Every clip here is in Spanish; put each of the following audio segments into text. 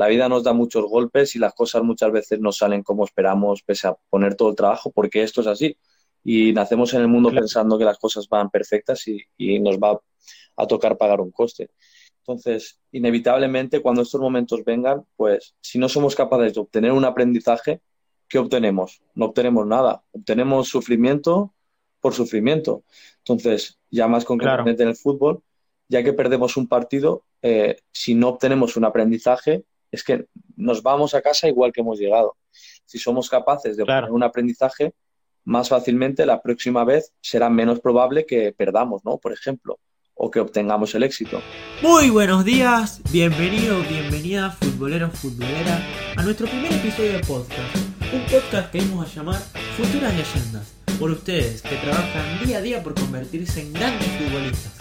La vida nos da muchos golpes y las cosas muchas veces no salen como esperamos, pese a poner todo el trabajo, porque esto es así. Y nacemos en el mundo pensando que las cosas van perfectas y, y nos va a tocar pagar un coste. Entonces, inevitablemente, cuando estos momentos vengan, pues si no somos capaces de obtener un aprendizaje, ¿qué obtenemos? No obtenemos nada. Obtenemos sufrimiento por sufrimiento. Entonces, ya más concretamente en el fútbol, ya que perdemos un partido, eh, si no obtenemos un aprendizaje, es que nos vamos a casa igual que hemos llegado. Si somos capaces de obtener un aprendizaje, más fácilmente la próxima vez será menos probable que perdamos, ¿no? Por ejemplo o que obtengamos el éxito. Muy buenos días, bienvenido, bienvenida futbolero, futbolera a nuestro primer episodio de podcast. Un podcast que vamos a llamar Futuras Leyendas, por ustedes que trabajan día a día por convertirse en grandes futbolistas.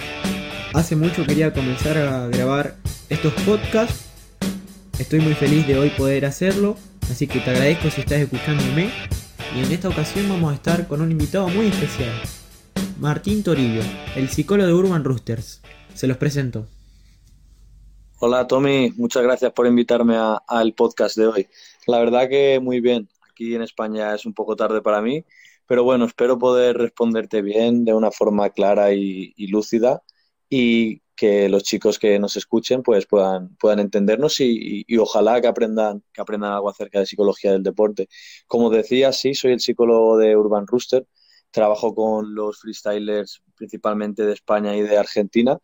Hace mucho quería comenzar a grabar estos podcasts. Estoy muy feliz de hoy poder hacerlo, así que te agradezco si estás escuchándome. Y en esta ocasión vamos a estar con un invitado muy especial. Martín Torillo, el psicólogo de Urban Roosters. Se los presento. Hola Tommy, muchas gracias por invitarme al podcast de hoy. La verdad que muy bien. Aquí en España es un poco tarde para mí, pero bueno, espero poder responderte bien de una forma clara y, lúcida y que los chicos que nos escuchen pues puedan, puedan entendernos y, y, ojalá que aprendan, que aprendan algo acerca de psicología del deporte. Como decía, sí, soy el psicólogo de Urban Rooster trabajo con los freestylers principalmente de España y de Argentina.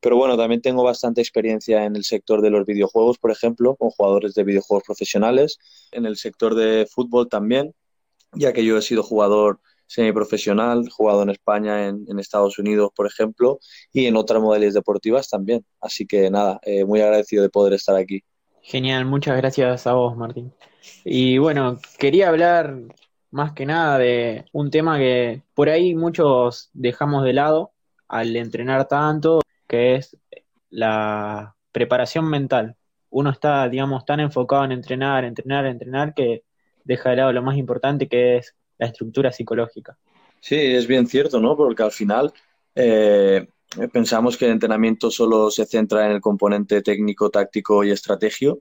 Pero bueno, también tengo bastante experiencia en el sector de los videojuegos, por ejemplo, con jugadores de videojuegos profesionales, en el sector de fútbol también, ya que yo he sido jugador semiprofesional, jugado en España, en, Estados Unidos, por ejemplo, y en otras modalidades deportivas también. Así que nada, eh, muy agradecido de poder estar aquí. Genial, muchas gracias a vos, Martín. Y bueno, quería hablar más que nada de un tema que por ahí muchos dejamos de lado al entrenar tanto, que es la preparación mental. Uno está, digamos, tan enfocado en entrenar, entrenar, entrenar, que deja de lado lo más importante que es la estructura psicológica. Sí, es bien cierto, ¿no? Porque al final eh, pensamos que el entrenamiento solo se centra en el componente técnico, táctico y estratégico,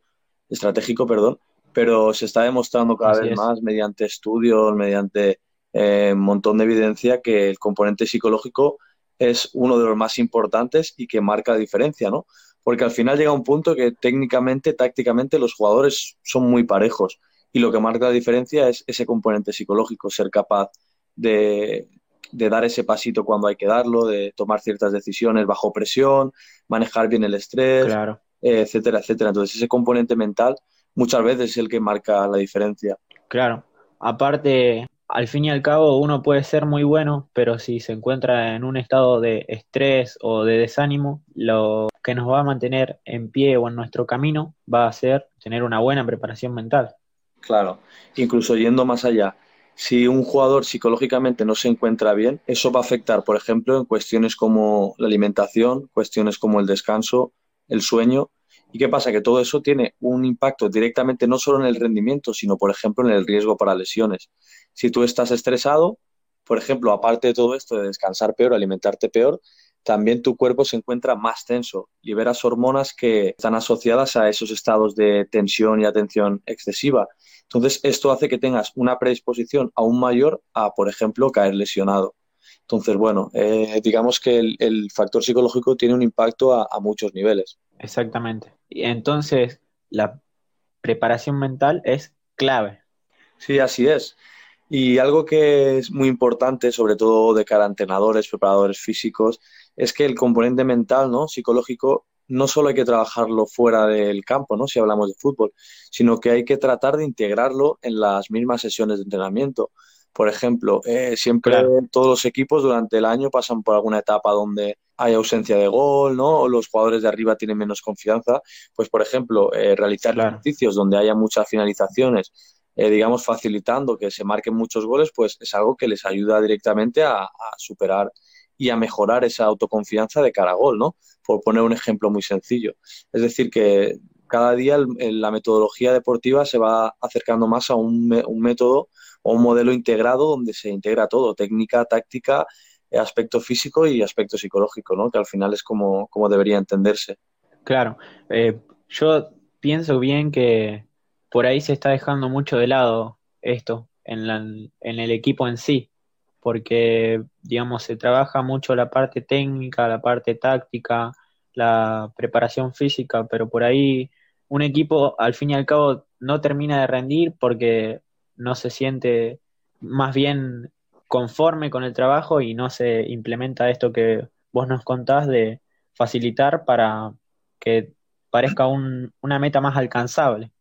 estratégico, perdón, pero se está demostrando cada vez más mediante estudios, mediante eh, un montón de evidencia que el componente psicológico es uno de los más importantes y que marca la diferencia, ¿no? Porque al final llega un punto que técnicamente, tácticamente, los jugadores son muy parejos y lo que marca la diferencia es ese componente psicológico, ser capaz de, dar ese pasito cuando hay que darlo, de tomar ciertas decisiones bajo presión, manejar bien el estrés, etcétera, etcétera. Entonces, ese componente mental muchas veces es el que marca la diferencia. Claro, aparte, al fin y al cabo uno puede ser muy bueno, pero si se encuentra en un estado de estrés o de desánimo, lo que nos va a mantener en pie o en nuestro camino va a ser tener una buena preparación mental. Claro, incluso yendo más allá, si un jugador psicológicamente no se encuentra bien, eso va a afectar, por ejemplo, en cuestiones como la alimentación, cuestiones como el descanso, el sueño, ¿Y qué pasa? Que todo eso tiene un impacto directamente no solo en el rendimiento, sino, por ejemplo, en el riesgo para lesiones. Si tú estás estresado, por ejemplo, aparte de todo esto de descansar peor, alimentarte peor, también tu cuerpo se encuentra más tenso, liberas hormonas que están asociadas a esos estados de tensión y atención excesiva. Entonces, esto hace que tengas una predisposición aún mayor a, por ejemplo, caer lesionado. Entonces, bueno, eh, digamos que el, factor psicológico tiene un impacto a muchos niveles. Exactamente. Y entonces, la preparación mental es clave. Sí, así es. Y algo que es muy importante, sobre todo de cara a entrenadores, preparadores físicos, es que el componente mental, ¿no? psicológico, no solo hay que trabajarlo fuera del campo, ¿no? si hablamos de fútbol, sino que hay que tratar de integrarlo en las mismas sesiones de entrenamiento. Por ejemplo, eh, siempre todos los equipos durante el año pasan por alguna etapa donde hay ausencia de gol, ¿no? O los jugadores de arriba tienen menos confianza. Pues, por ejemplo, eh, realizar ejercicios donde haya muchas finalizaciones, eh, digamos, facilitando que se marquen muchos goles, pues es algo que les ayuda directamente a, superar y a mejorar esa autoconfianza de cara a gol, ¿no? Por poner un ejemplo muy sencillo. Es decir, que cada día la metodología deportiva se va acercando más a un, un método o un modelo integrado donde se integra todo, técnica, táctica, aspecto físico y aspecto psicológico, ¿no? Que al final es como, debería entenderse. Claro. Eh, yo pienso bien que por ahí se está dejando mucho de lado esto en, en el equipo en sí, porque, digamos, se trabaja mucho la parte técnica, la parte táctica, la preparación física, pero por ahí un equipo al fin y al cabo no termina de rendir porque no se siente más bien conforme con el trabajo y no se implementa esto que vos nos contás de facilitar para que parezca una meta más alcanzable.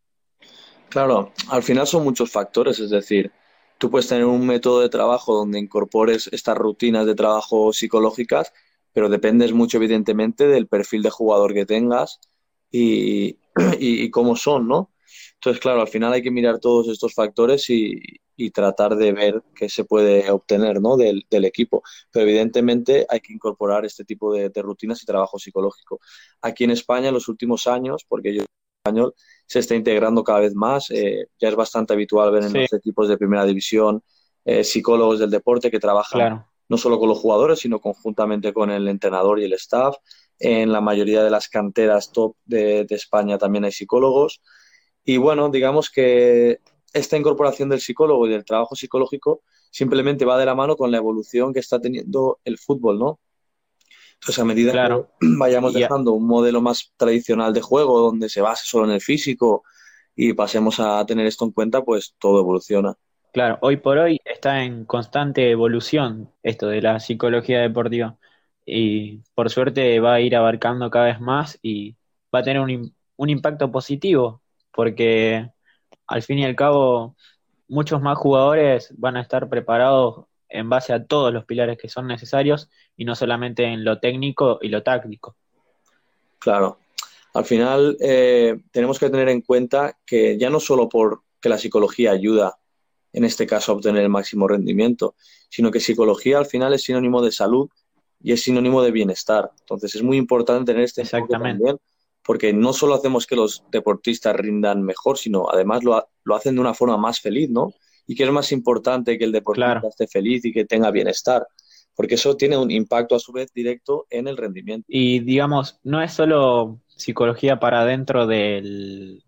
Claro, al final son muchos factores, es decir, tú puedes tener un método de trabajo donde incorpores estas rutinas de trabajo psicológicas, pero dependes mucho evidentemente del perfil de jugador que tengas y, y cómo son, ¿no? Entonces, claro, al final hay que mirar todos estos factores y, y tratar de ver qué se puede obtener ¿no? del, del, equipo. Pero evidentemente hay que incorporar este tipo de, de, rutinas y trabajo psicológico. Aquí en España en los últimos años, porque yo español se está integrando cada vez más, eh, ya es bastante habitual ver en sí. los equipos de primera división eh, psicólogos del deporte que trabajan claro. no solo con los jugadores, sino conjuntamente con el entrenador y el staff. En la mayoría de las canteras top de, de España también hay psicólogos. Y bueno, digamos que esta incorporación del psicólogo y del trabajo psicológico simplemente va de la mano con la evolución que está teniendo el fútbol, ¿no? Entonces, a medida claro. que vayamos dejando un modelo más tradicional de juego, donde se base solo en el físico, y pasemos a tener esto en cuenta, pues todo evoluciona. Claro, hoy por hoy está en constante evolución esto de la psicología deportiva. Y por suerte va a ir abarcando cada vez más y va a tener un, un impacto positivo, porque al fin y al cabo muchos más jugadores van a estar preparados en base a todos los pilares que son necesarios y no solamente en lo técnico y lo táctico. Claro. Al final eh, tenemos que tener en cuenta que ya no solo porque la psicología ayuda en este caso a obtener el máximo rendimiento, sino que psicología al final es sinónimo de salud y es sinónimo de bienestar. Entonces es muy importante tener este Exactamente. también porque no solo hacemos que los deportistas rindan mejor, sino además lo, lo hacen de una forma más feliz, ¿no? Y que es más importante que el deportista Claro. esté feliz y que tenga bienestar, porque eso tiene un impacto a su vez directo en el rendimiento. Y digamos, no es solo psicología para dentro del,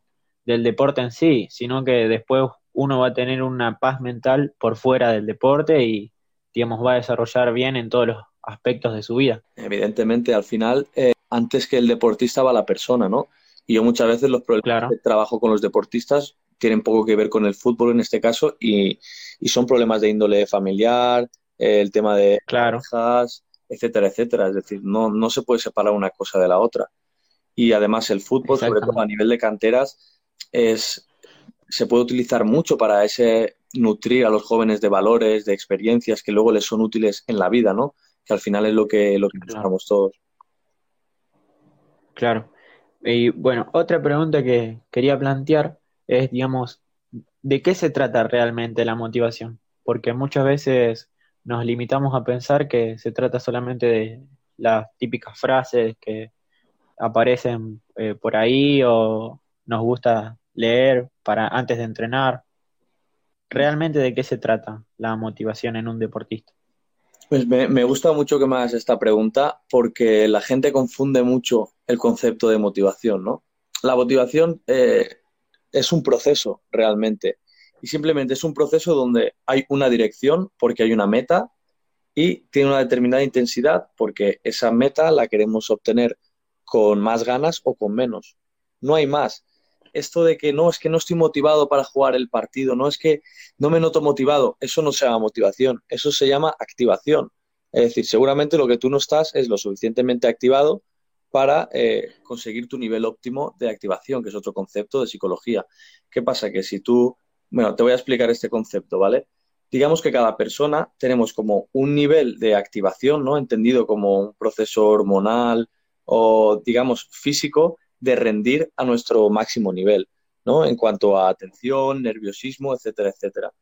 del deporte en sí, sino que después uno va a tener una paz mental por fuera del deporte y, digamos, va a desarrollar bien en todos los aspectos de su vida. Evidentemente, al final, eh, antes que el deportista va la persona, ¿no? Y yo muchas veces los problemas Claro. de trabajo con los deportistas tienen poco que ver con el fútbol en este caso y, y son problemas de índole familiar, el tema de Claro, parejas, etcétera, etcétera. Es decir, no, no se puede separar una cosa de la otra. Y además el fútbol, sobre todo a nivel de canteras, es, se puede utilizar mucho para ese nutrir a los jóvenes de valores, de experiencias que luego les son útiles en la vida, ¿no? Que al final es lo que, lo que Claro. buscamos todos. Claro. Y bueno, otra pregunta que quería plantear es, digamos, ¿de qué se trata realmente la motivación? Porque muchas veces nos limitamos a pensar que se trata solamente de las típicas frases que aparecen eh, por ahí o nos gusta leer para antes de entrenar. ¿Realmente de qué se trata la motivación en un deportista? Pues me, me gusta mucho que me hagas esta pregunta porque la gente confunde mucho el concepto de motivación, ¿no? La motivación eh, es un proceso realmente y simplemente es un proceso donde hay una dirección porque hay una meta y tiene una determinada intensidad porque esa meta la queremos obtener con más ganas o con menos. No hay más. Esto de que no, es que no estoy motivado para jugar el partido, no es que no me noto motivado, eso no se llama motivación, eso se llama activación. Es decir, seguramente lo que tú no estás es lo suficientemente activado para eh, conseguir tu nivel óptimo de activación, que es otro concepto de psicología. ¿Qué pasa? Que si tú, bueno, te voy a explicar este concepto, ¿vale? Digamos que cada persona tenemos como un nivel de activación, ¿no? Entendido como un proceso hormonal o, digamos, físico de rendir a nuestro máximo nivel, ¿no? En cuanto a atención, nerviosismo, etcétera, etcétera.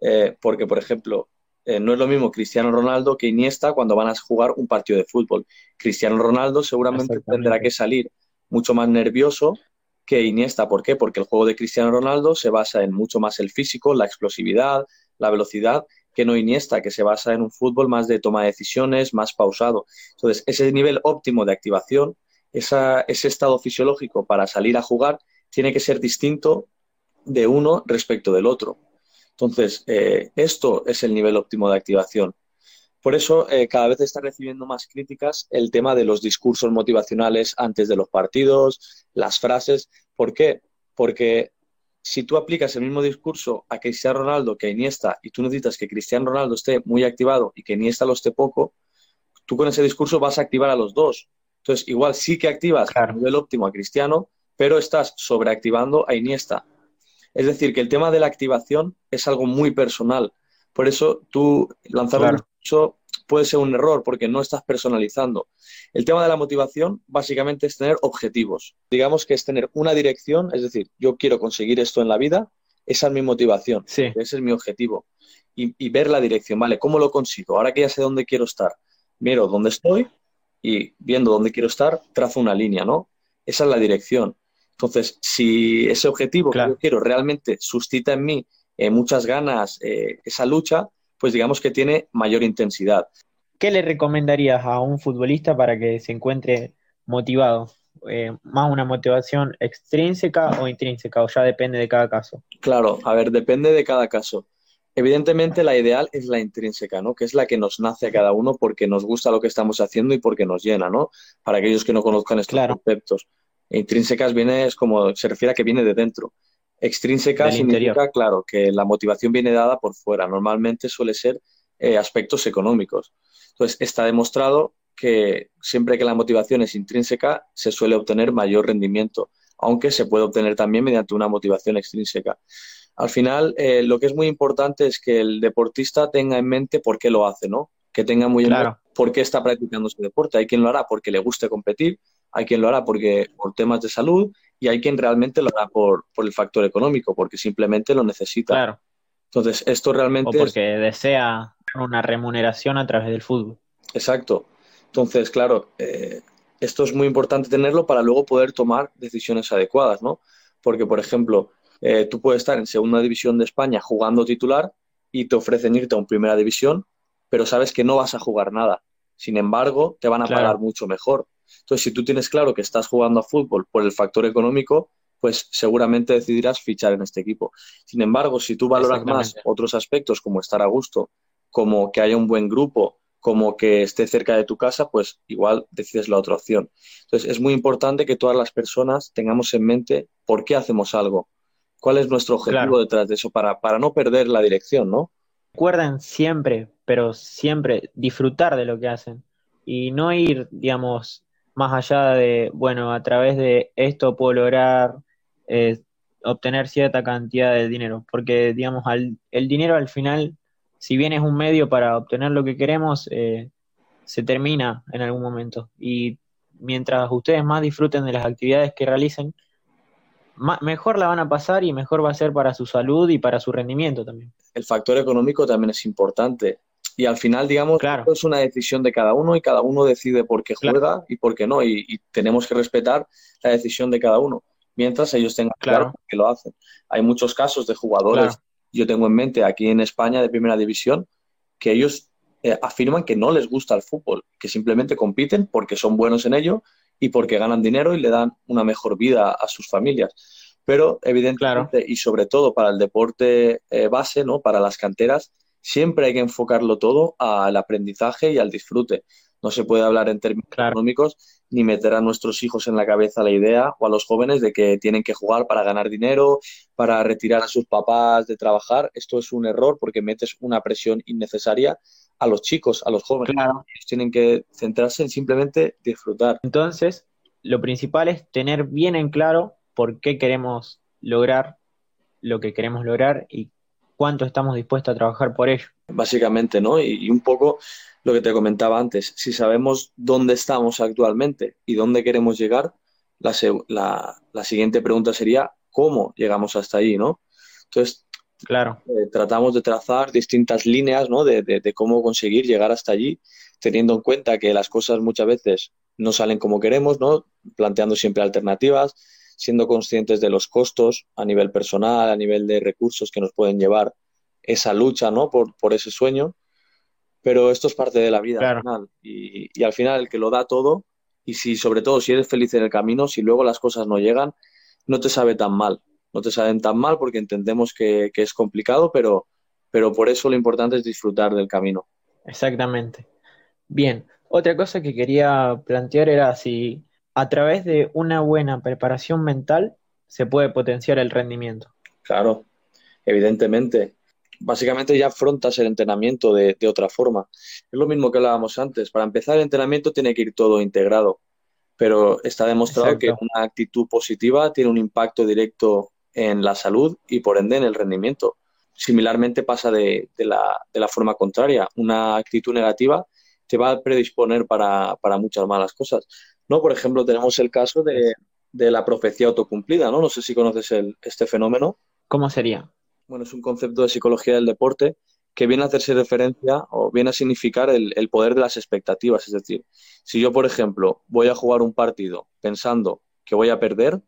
Eh, porque, por ejemplo, eh, no es lo mismo Cristiano Ronaldo que Iniesta cuando van a jugar un partido de fútbol. Cristiano Ronaldo seguramente tendrá que salir mucho más nervioso que Iniesta. ¿Por qué? Porque el juego de Cristiano Ronaldo se basa en mucho más el físico, la explosividad, la velocidad, que no Iniesta, que se basa en un fútbol más de toma de decisiones, más pausado. Entonces, ese nivel óptimo de activación, esa, ese estado fisiológico para salir a jugar, tiene que ser distinto de uno respecto del otro. Entonces, eh, esto es el nivel óptimo de activación. Por eso, eh, cada vez está recibiendo más críticas el tema de los discursos motivacionales antes de los partidos, las frases. ¿Por qué? Porque si tú aplicas el mismo discurso a Cristiano Ronaldo que a Iniesta y tú necesitas que Cristiano Ronaldo esté muy activado y que Iniesta lo esté poco, tú con ese discurso vas a activar a los dos. Entonces, igual sí que activas a nivel óptimo a Cristiano, pero estás sobreactivando a Iniesta. Es decir, que el tema de la activación es algo muy personal. Por eso tú lanzar un discurso puede ser un error porque no estás personalizando. El tema de la motivación básicamente es tener objetivos. Digamos que es tener una dirección, es decir, yo quiero conseguir esto en la vida, esa es mi motivación, ese es mi objetivo. Y, y, ver la dirección, ¿vale? ¿Cómo lo consigo? Ahora que ya sé dónde quiero estar, miro dónde estoy y viendo dónde quiero estar, trazo una línea, ¿no? Esa es la dirección. Entonces, si ese objetivo que yo quiero realmente suscita en mí eh, muchas ganas, eh, esa lucha, pues digamos que tiene mayor intensidad. ¿Qué le recomendarías a un futbolista para que se encuentre motivado? Eh, ¿Más una motivación extrínseca o intrínseca? ¿O ya depende de cada caso? Claro, a ver, depende de cada caso. Evidentemente la ideal es la intrínseca, ¿no? Que es la que nos nace a cada uno porque nos gusta lo que estamos haciendo y porque nos llena, ¿no? Para aquellos que no conozcan estos conceptos. Intrínsecas viene, es como, se refiere a que viene de dentro. Extrínseca significa, claro, que la motivación viene dada por fuera. Normalmente suele ser eh, aspectos económicos. Entonces, está demostrado que siempre que la motivación es intrínseca, se suele obtener mayor rendimiento, aunque se puede obtener también mediante una motivación extrínseca. Al final, eh, lo que es muy importante es que el deportista tenga en mente por qué lo hace, ¿no? Que tenga muy en mente por qué está practicando ese deporte. Hay quien lo hará porque le guste competir, hay quien lo hará porque, por temas de salud y hay quien realmente lo hará por, el factor económico, porque simplemente lo necesita. Claro. Entonces, esto realmente... O porque desea una remuneración a través del fútbol. Exacto. Entonces, claro, eh, esto es muy importante tenerlo para luego poder tomar decisiones adecuadas, ¿no? Porque, por ejemplo, eh, tú puedes estar en segunda división de España jugando titular y te ofrecen irte a un primera división, pero sabes que no vas a jugar nada. Sin embargo, te van a pagar mucho mejor. Entonces, si tú tienes claro que estás jugando a fútbol por el factor económico, pues seguramente decidirás fichar en este equipo. Sin embargo, si tú valoras más otros aspectos como estar a gusto, como que haya un buen grupo, como que esté cerca de tu casa, pues igual decides la otra opción. Entonces, es muy importante que todas las personas tengamos en mente por qué hacemos algo, cuál es nuestro objetivo detrás de eso, para, para no perder la dirección, ¿no? Recuerden siempre, pero siempre disfrutar de lo que hacen y no ir, digamos, más allá de, bueno, a través de esto puedo lograr eh, obtener cierta cantidad de dinero, porque digamos, el dinero al final, si bien es un medio para obtener lo que queremos, eh, se termina en algún momento. Y mientras ustedes más disfruten de las actividades que realicen, mejor la van a pasar y mejor va a ser para su salud y para su rendimiento también. El factor económico también es importante. Y al final, digamos, es una decisión de cada uno y cada uno decide por qué juega y por qué no. Y, tenemos que respetar la decisión de cada uno, mientras ellos tengan claro, que lo hacen. Hay muchos casos de jugadores, yo tengo en mente aquí en España de primera división, que ellos eh, afirman que no les gusta el fútbol, que simplemente compiten porque son buenos en ello y porque ganan dinero y le dan una mejor vida a sus familias. Pero evidentemente, y sobre todo para el deporte eh, base, ¿no? para las canteras, siempre hay que enfocarlo todo al aprendizaje y al disfrute. No se puede hablar en términos económicos ni meter a nuestros hijos en la cabeza la idea o a los jóvenes de que tienen que jugar para ganar dinero, para retirar a sus papás de trabajar. Esto es un error porque metes una presión innecesaria a los chicos, a los jóvenes. Ellos tienen que centrarse en simplemente disfrutar. Entonces, lo principal es tener bien en claro por qué queremos lograr lo que queremos lograr y cuánto estamos dispuestos a trabajar por ello. Básicamente, ¿no? Y, un poco lo que te comentaba antes, si sabemos dónde estamos actualmente y dónde queremos llegar, la, siguiente pregunta sería, ¿cómo llegamos hasta ahí, ¿no? Entonces, claro. Eh, tratamos de trazar distintas líneas, ¿no? De, de, cómo conseguir llegar hasta allí, teniendo en cuenta que las cosas muchas veces no salen como queremos, ¿no? Planteando siempre alternativas, siendo conscientes de los costos a nivel personal, a nivel de recursos que nos pueden llevar esa lucha ¿no? por, por ese sueño. Pero esto es parte de la vida al final. Y, y, al final el que lo da todo, y si sobre todo si eres feliz en el camino, si luego las cosas no llegan, no te sabe tan mal. No te saben tan mal porque entendemos que, que es complicado, pero, pero por eso lo importante es disfrutar del camino. Exactamente. Bien, otra cosa que quería plantear era si a través de una buena preparación mental se puede potenciar el rendimiento. Claro, evidentemente. Básicamente ya afrontas el entrenamiento de, otra forma. Es lo mismo que hablábamos antes. Para empezar el entrenamiento tiene que ir todo integrado, pero está demostrado que una actitud positiva tiene un impacto directo en la salud y por ende en el rendimiento. Similarmente pasa de, la, de la forma contraria. Una actitud negativa te va a predisponer para, para muchas malas cosas. ¿No? Por ejemplo, tenemos el caso de, la profecía autocumplida, ¿no? No sé si conoces el, este fenómeno. ¿Cómo sería? Bueno, es un concepto de psicología del deporte que viene a hacerse referencia o viene a significar el, el, poder de las expectativas. Es decir, si yo, por ejemplo, voy a jugar un partido pensando que voy a perder,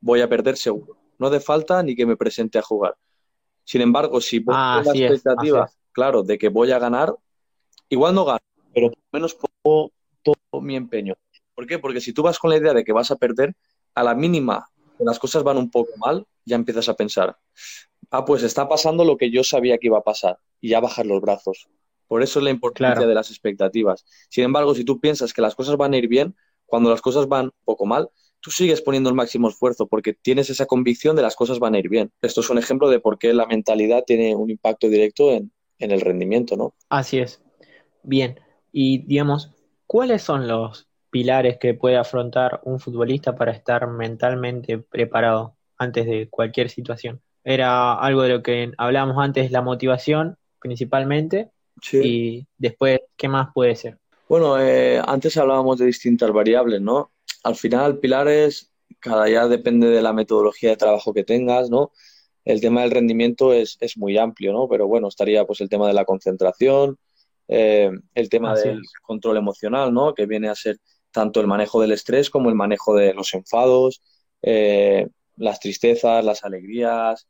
voy a perder seguro. No hace falta ni que me presente a jugar. Sin embargo, si pongo ah, la expectativa, claro, de que voy a ganar, igual no gano, pero por lo menos pongo todo mi empeño. ¿Por qué? Porque si tú vas con la idea de que vas a perder, a la mínima que las cosas van un poco mal, ya empiezas a pensar, ah, pues está pasando lo que yo sabía que iba a pasar, y ya bajar los brazos. Por eso es la importancia de las expectativas. Sin embargo, si tú piensas que las cosas van a ir bien, cuando las cosas van un poco mal, tú sigues poniendo el máximo esfuerzo porque tienes esa convicción de las cosas van a ir bien. Esto es un ejemplo de por qué la mentalidad tiene un impacto directo en, en el rendimiento, ¿no? Así es. Bien. Y digamos, ¿cuáles son los pilares que puede afrontar un futbolista para estar mentalmente preparado antes de cualquier situación? Era algo de lo que hablábamos antes, la motivación principalmente, y después, ¿qué más puede ser? Bueno, eh, antes hablábamos de distintas variables, ¿no? Al final, pilares, cada día depende de la metodología de trabajo que tengas, ¿no? El tema del rendimiento es, es muy amplio, ¿no? Pero bueno, estaría pues el tema de la concentración, eh, el tema del control emocional, ¿no? Que viene a ser tanto el manejo del estrés como el manejo de los enfados, eh, las tristezas, las alegrías,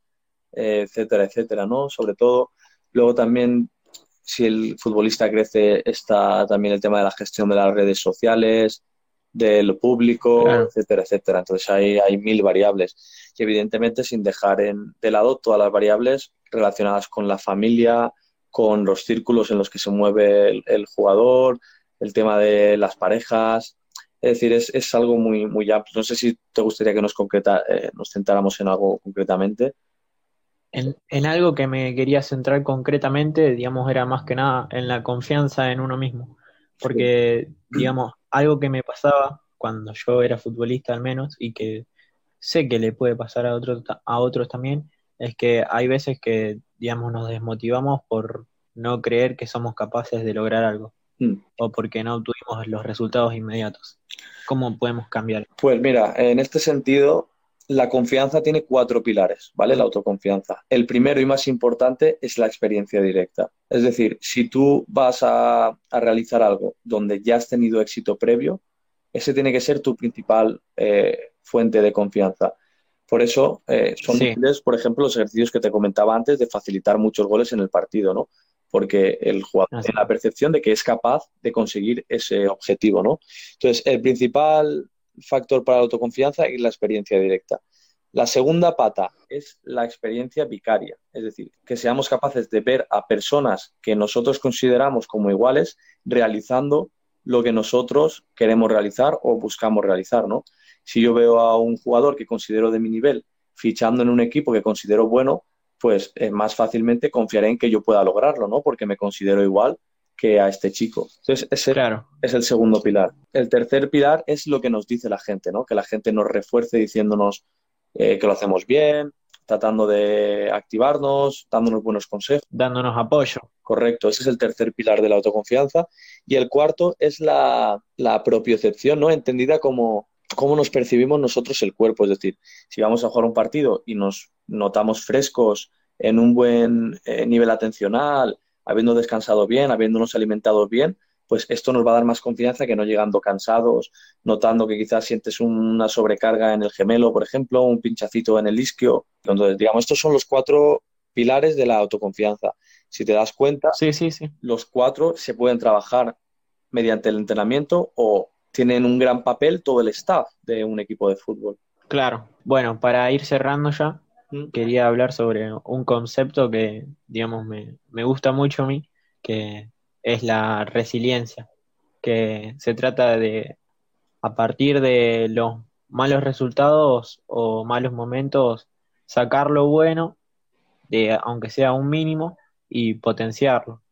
eh, etcétera, etcétera, ¿no? Sobre todo, luego también, si el futbolista crece, está también el tema de la gestión de las redes sociales, del público, etcétera, etcétera. Entonces hay, hay mil variables. Y evidentemente sin dejar en, de lado todas las variables relacionadas con la familia, con los círculos en los que se mueve el, jugador, el tema de las parejas. Es decir, es, es, algo muy, muy amplio. No sé si te gustaría que nos, concreta, eh, nos centráramos en algo concretamente. En, en, algo que me quería centrar concretamente, digamos, era más que nada en la confianza en uno mismo. Porque, digamos, algo que me pasaba cuando yo era futbolista al menos, y que sé que le puede pasar a otros, a otros también, es que hay veces que, digamos, nos desmotivamos por no creer que somos capaces de lograr algo mm. o porque no obtuvimos los resultados inmediatos. ¿Cómo podemos cambiar? Pues mira, en este sentido, la confianza tiene cuatro pilares, ¿vale? La autoconfianza. El primero y más importante es la experiencia directa. Es decir, si tú vas a, a realizar algo donde ya has tenido éxito previo, ese tiene que ser tu principal eh, fuente de confianza. Por eso eh, son útiles, por ejemplo, los ejercicios que te comentaba antes de facilitar muchos goles en el partido, ¿no? Porque el jugador tiene la percepción de que es capaz de conseguir ese objetivo, ¿no? Entonces, el principal factor para la autoconfianza es la experiencia directa. La segunda pata es la experiencia vicaria, es decir, que seamos capaces de ver a personas que nosotros consideramos como iguales realizando lo que nosotros queremos realizar o buscamos realizar, ¿no? si yo veo a un jugador que considero de mi nivel fichando en un equipo que considero bueno, pues eh, más fácilmente confiaré en que yo pueda lograrlo, ¿no? Porque me considero igual que a este chico. Entonces, ese es el segundo pilar. El tercer pilar es lo que nos dice la gente, ¿no? Que la gente nos refuerce diciéndonos eh, que lo hacemos bien, tratando de activarnos, dándonos buenos consejos. Dándonos apoyo. Correcto, ese es el tercer pilar de la autoconfianza. Y el cuarto es la, la propiocepción, ¿no? Entendida como cómo nos percibimos nosotros el cuerpo. Es decir, si vamos a jugar un partido y nos notamos frescos en un buen eh, nivel atencional, habiendo descansado bien, habiéndonos alimentado bien, pues esto nos va a dar más confianza que no llegando cansados, notando que quizás sientes una sobrecarga en el gemelo, por ejemplo, un pinchacito en el isquio. Entonces, digamos, estos son los cuatro pilares de la autoconfianza. Si te das cuenta, sí, sí, sí. los cuatro se pueden trabajar mediante el entrenamiento o tienen un gran papel todo el staff de un equipo de fútbol. Claro, Bueno, para ir cerrando ya, Mm. quería hablar sobre un concepto que, digamos, me, me gusta mucho a mí, que es la resiliencia, que se trata de, a partir de los malos resultados o malos momentos, sacar lo bueno, de, aunque sea un mínimo, y potenciarlo.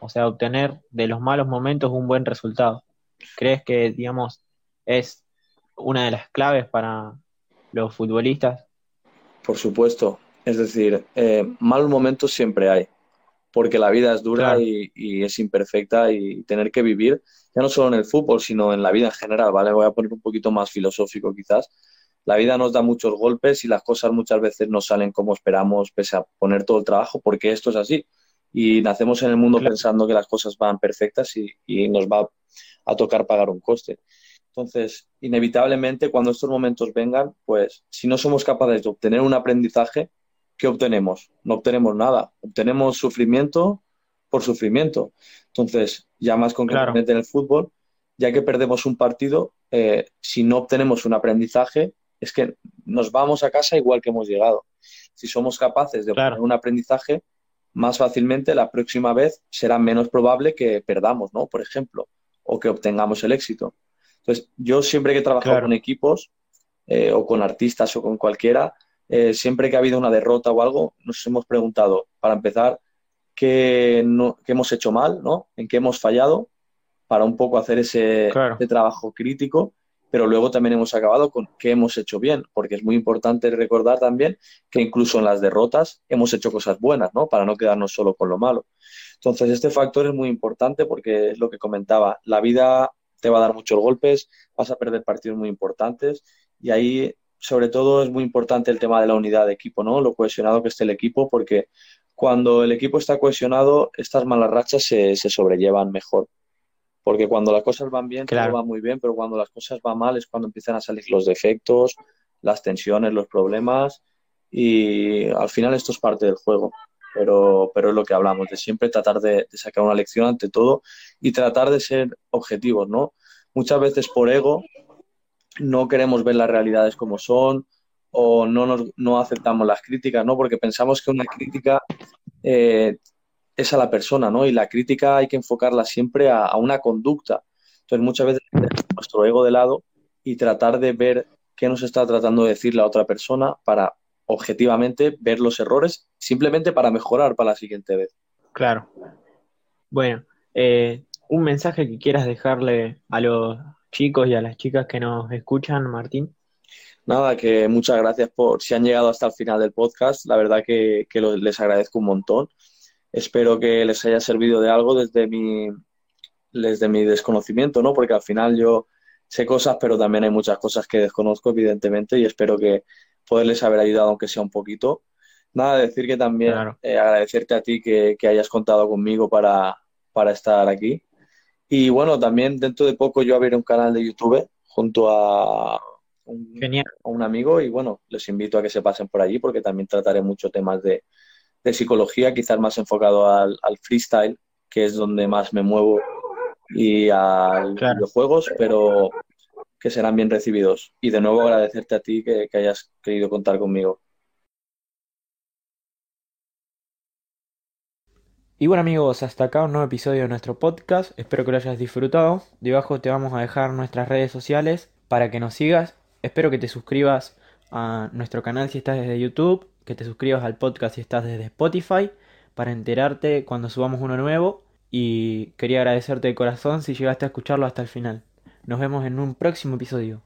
O sea, obtener de los malos momentos un buen resultado. ¿Crees que, digamos, es una de las claves para los futbolistas? Por supuesto. Es decir, eh, malos momentos siempre hay, porque la vida es dura Claro, y, y es imperfecta y tener que vivir, ya no solo en el fútbol, sino en la vida en general, ¿vale? Voy a poner un poquito más filosófico quizás. La vida nos da muchos golpes y las cosas muchas veces no salen como esperamos, pese a poner todo el trabajo, porque esto es así. Y nacemos en el mundo claro, pensando que las cosas van perfectas y, y nos va a tocar pagar un coste. Entonces, inevitablemente, cuando estos momentos vengan, pues si no somos capaces de obtener un aprendizaje, ¿qué obtenemos? No obtenemos nada. Obtenemos sufrimiento por sufrimiento. Entonces, ya más claro, concretamente en el fútbol, ya que perdemos un partido, eh, si no obtenemos un aprendizaje, es que nos vamos a casa igual que hemos llegado. Si somos capaces de obtener claro, un aprendizaje, más fácilmente la próxima vez será menos probable que perdamos, ¿no? Por ejemplo, o que obtengamos el éxito. Entonces, yo siempre que he trabajado con equipos eh, o con artistas o con cualquiera, eh, siempre que ha habido una derrota o algo, nos hemos preguntado, para empezar, qué, no- qué hemos hecho mal, ¿no? En qué hemos fallado, para un poco hacer ese, claro, ese trabajo crítico, pero luego también hemos acabado con qué hemos hecho bien, porque es muy importante recordar también que incluso en las derrotas hemos hecho cosas buenas, ¿no? Para no quedarnos solo con lo malo. Entonces, este factor es muy importante porque es lo que comentaba, la vida te va a dar muchos golpes, vas a perder partidos muy importantes y ahí, sobre todo, es muy importante el tema de la unidad de equipo, ¿no? Lo cohesionado que esté el equipo, porque cuando el equipo está cohesionado, estas malas rachas se, se sobrellevan mejor. Porque cuando las cosas van bien, todo va muy bien, pero cuando las cosas van mal es cuando empiezan a salir los defectos, las tensiones, los problemas y al final esto es parte del juego. Pero, pero es lo que hablamos, de siempre tratar de, de sacar una lección ante todo y tratar de ser objetivos, ¿no? Muchas veces por ego no queremos ver las realidades como son o no, nos, no aceptamos las críticas, ¿no? Porque pensamos que una crítica eh, es a la persona, ¿no? Y la crítica hay que enfocarla siempre a, a una conducta. Entonces, muchas veces nuestro ego de lado y tratar de ver qué nos está tratando de decir la otra persona para objetivamente ver los errores, simplemente para mejorar para la siguiente vez. claro. Bueno, eh, un mensaje que quieras dejarle a los chicos y a las chicas que nos escuchan, Martín. Nada, que muchas gracias por si han llegado hasta el final del podcast. La verdad que, que lo- les agradezco un montón. Espero que les haya servido de algo desde mi, desde mi desconocimiento, ¿no? Porque al final yo sé cosas, pero también hay muchas cosas que desconozco, evidentemente, y espero que poderles haber ayudado, aunque sea un poquito. Nada, decir que también Claro, eh, agradecerte a ti que, que hayas contado conmigo para, para estar aquí. Y bueno, también dentro de poco yo abriré un canal de YouTube junto a un, a un amigo y bueno, les invito a que se pasen por allí porque también trataré muchos temas de, de psicología, quizás más enfocado al, al freestyle, que es donde más me muevo, y a claro. videojuegos, pero que serán bien recibidos. Y de nuevo agradecerte a ti que, que hayas querido contar conmigo. Y bueno amigos, hasta acá un nuevo episodio de nuestro podcast, espero que lo hayas disfrutado. Debajo te vamos a dejar nuestras redes sociales para que nos sigas. Espero que te suscribas a nuestro canal si estás desde YouTube, que te suscribas al podcast si estás desde Spotify, para enterarte cuando subamos uno nuevo. Y quería agradecerte de corazón si llegaste a escucharlo hasta el final. Nos vemos en un próximo episodio.